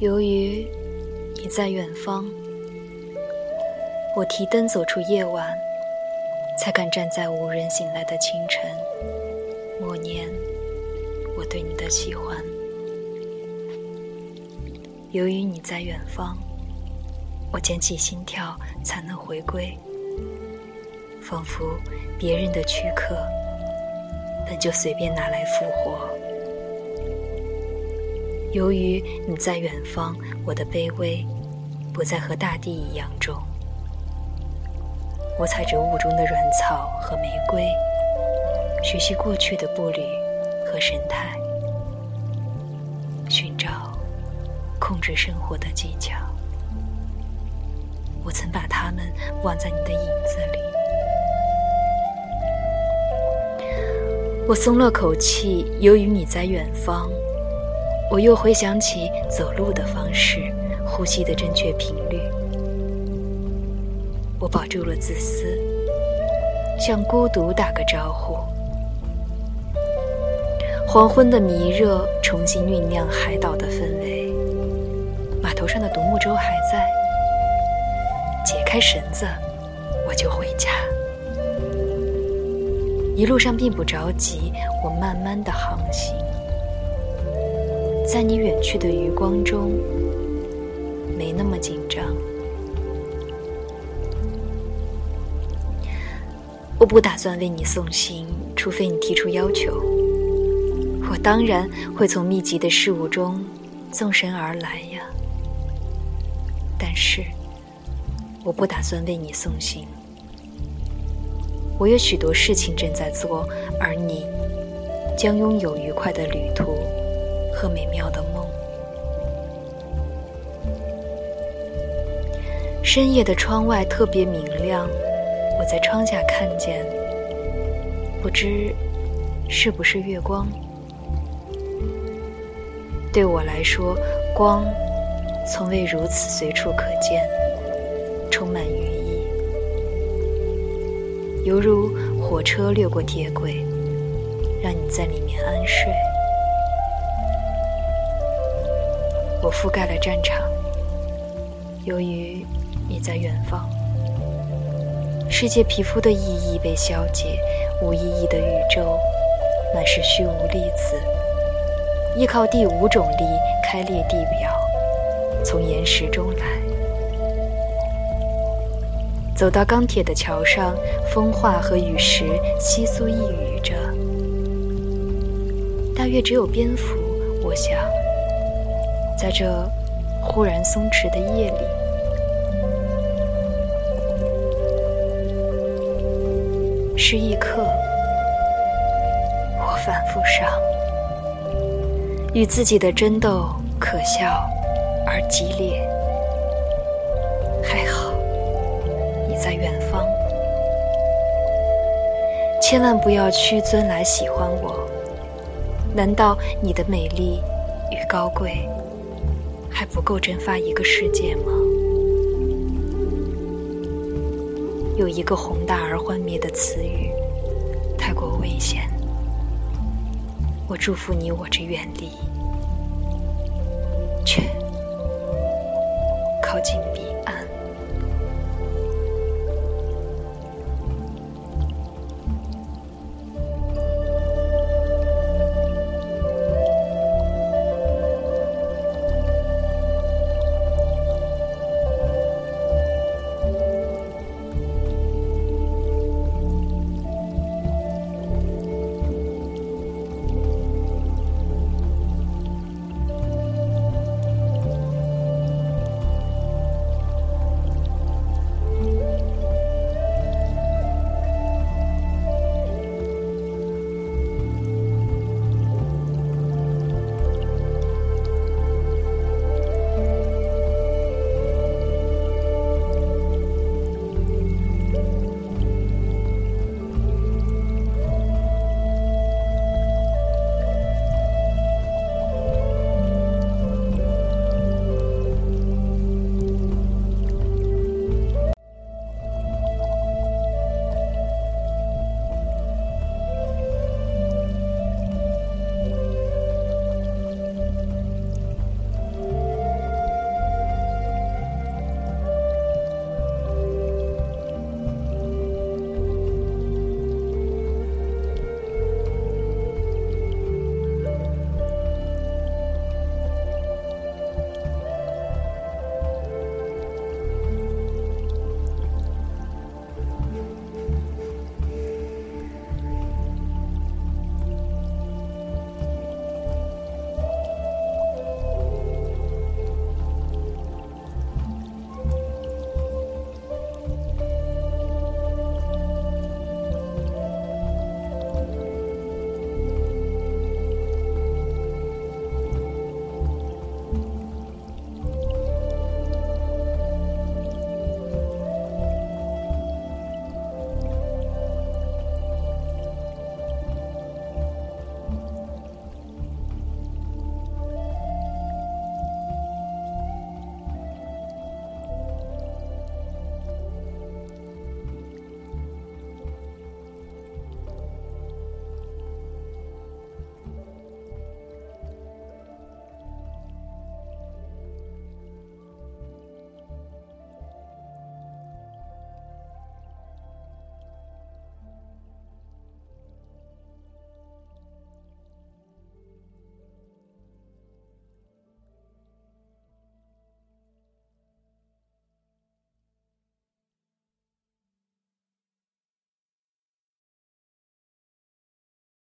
由于你在远方，我提灯走出夜晚，才敢站在无人醒来的清晨，默念我对你的喜欢。由于你在远方，我捡起心跳才能回归，仿佛别人的躯壳本就随便拿来复活。由于你在远方，我的卑微不再和大地一样重。我踩着雾中的软草和玫瑰，学习过去的步履和神态，寻找。控制生活的技巧，我曾把它们忘在你的影子里。我松了口气，由于你在远方，我又回想起走路的方式，呼吸的正确频率。我保住了自私，向孤独打个招呼。黄昏的弥热重新酝酿海岛的氛围。码头上的独木舟还在，解开绳子，我就回家。一路上并不着急，我慢慢的航行，在你远去的余光中，没那么紧张。我不打算为你送行，除非你提出要求。我当然会从密集的事物中纵身而来呀。但是，我不打算为你送行。我有许多事情正在做，而你将拥有愉快的旅途和美妙的梦。深夜的窗外特别明亮，我在窗下看见，不知是不是月光。对我来说，光。从未如此随处可见，充满寓意，犹如火车掠过铁轨，让你在里面安睡。我覆盖了战场，由于你在远方，世界皮肤的意义被消解，无意义的宇宙满是虚无粒子，依靠第五种力开裂地表。从岩石中来，走到钢铁的桥上，风化和雨石窸窣呓语着。大约只有蝙蝠，我想，在这忽然松弛的夜里，是一刻，我反复上，与自己的争斗，可笑。而激烈，还好你在远方，千万不要屈尊来喜欢我。难道你的美丽与高贵不够蒸发一个世界吗？有一个宏大而幻灭的词语，太过危险。我祝福你我之远离。